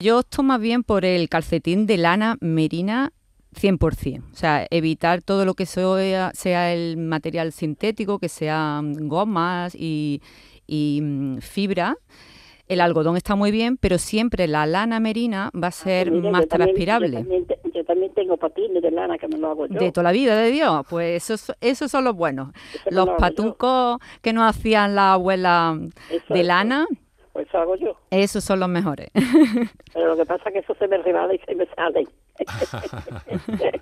Yo opto más bien por el calcetín de lana merina 100%. O sea, evitar todo lo que sea, sea el material sintético, que sean gomas y, y mm, fibra. El algodón está muy bien, pero siempre la lana merina va a ser Ah, Mira, más yo también- transpirable. Yo también, te- yo también tengo patines de lana que me lo hago yo. De toda la vida de Dios, pues esos, esos son los buenos. Eso Los lo yo. patucos que nos hacían la abuela Eso de lana, Pues hago yo. esos son los mejores. Pero lo que pasa es que eso se me rebala y se me sale.